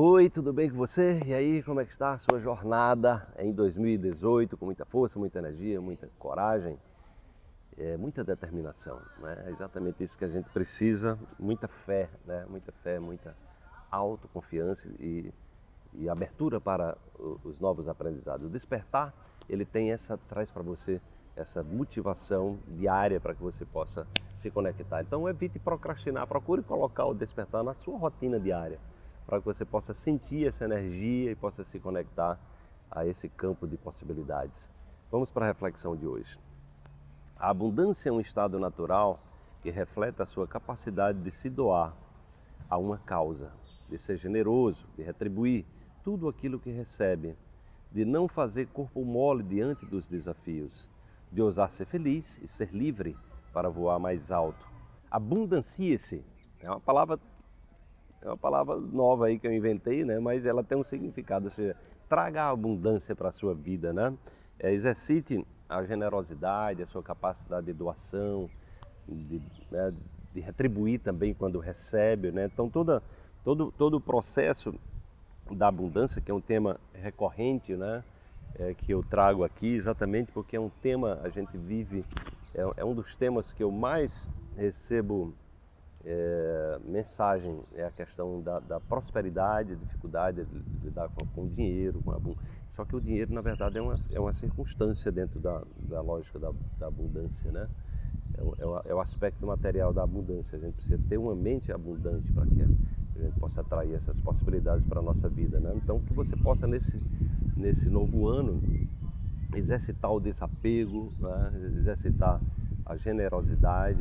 Oi, tudo bem com você? E aí, como é que está a sua jornada em 2018 com muita força, muita energia, muita coragem, é, muita determinação, né? É exatamente isso que a gente precisa, muita fé, né? Muita fé, muita autoconfiança e, e abertura para os novos aprendizados. O despertar, ele tem essa traz para você essa motivação diária para que você possa se conectar. Então evite procrastinar, procure colocar o despertar na sua rotina diária, para que você possa sentir essa energia e possa se conectar a esse campo de possibilidades. Vamos para a reflexão de hoje. A abundância é um estado natural que reflete a sua capacidade de se doar a uma causa, de ser generoso, de retribuir tudo aquilo que recebe, de não fazer corpo mole diante dos desafios de ousar ser feliz e ser livre para voar mais alto. Abundancie-se é uma palavra é uma palavra nova aí que eu inventei, né? Mas ela tem um significado, ou seja, traga a abundância para a sua vida, né? É, exercite a generosidade, a sua capacidade de doação, de, né, de retribuir também quando recebe, né? Então toda, todo todo o processo da abundância, que é um tema recorrente, né? é, que eu trago aqui, exatamente porque é um tema, a gente vive, é, é um dos temas que eu mais recebo é, mensagem, é a questão da, da prosperidade, dificuldade de lidar com, com o dinheiro, com a, só que o dinheiro, na verdade, é uma, é uma circunstância dentro da, da lógica da, da abundância, né? É o, é, é o aspecto material da abundância. A gente precisa ter uma mente abundante para que a gente possa atrair essas possibilidades para a nossa vida, né? Então, que você possa, nesse nesse novo ano, exercitar o desapego, né? exercitar a generosidade,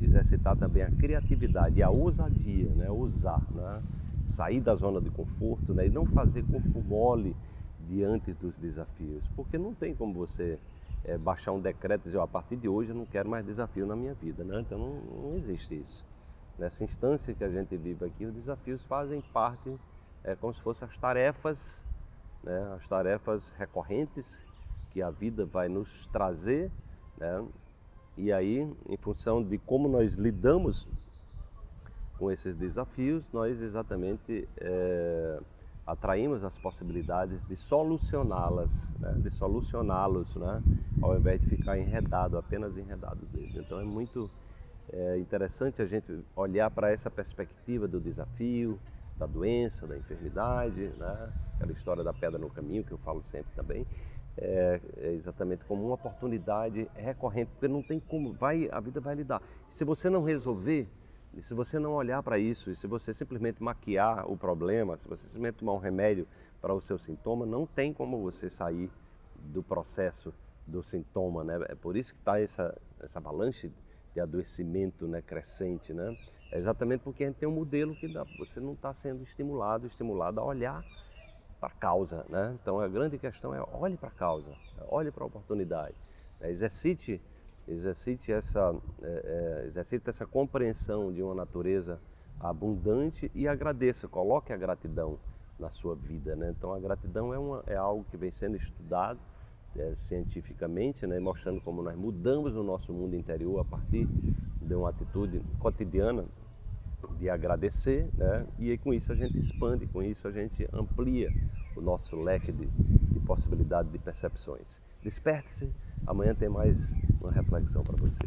exercitar também a criatividade e a ousadia, né? usar, né? sair da zona de conforto né? e não fazer corpo mole diante dos desafios, porque não tem como você é, baixar um decreto e dizer, oh, a partir de hoje eu não quero mais desafio na minha vida, né? então não, não existe isso. Nessa instância que a gente vive aqui, os desafios fazem parte, é como se fossem as tarefas né, as tarefas recorrentes que a vida vai nos trazer, né, e aí, em função de como nós lidamos com esses desafios, nós exatamente é, atraímos as possibilidades de solucioná-las, né, de solucioná-los, né, ao invés de ficar enredado, apenas enredados neles. Então é muito é, interessante a gente olhar para essa perspectiva do desafio, da doença, da enfermidade, né? aquela história da pedra no caminho que eu falo sempre também, é, é, exatamente como uma oportunidade recorrente, porque não tem como, vai, a vida vai lhe dar. Se você não resolver, se você não olhar para isso, e se você simplesmente maquiar o problema, se você simplesmente tomar um remédio para o seu sintoma, não tem como você sair do processo do sintoma, né? É por isso que está essa, essa avalanche de adoecimento né, crescente, né? É exatamente porque a gente tem um modelo que dá, você não está sendo estimulado, estimulado a olhar para a causa, né? Então a grande questão é olhe para a causa, olhe para a oportunidade, né? exercite, exercite essa, é, é, exercite essa compreensão de uma natureza abundante e agradeça, coloque a gratidão na sua vida, né? Então a gratidão é, uma, é algo que vem sendo estudado é, cientificamente, né, mostrando como nós mudamos o nosso mundo interior a partir de uma atitude cotidiana de agradecer, né, e com isso a gente expande, com isso a gente amplia o nosso leque de, de possibilidade de percepções. Desperte-se, amanhã tem mais uma reflexão para você.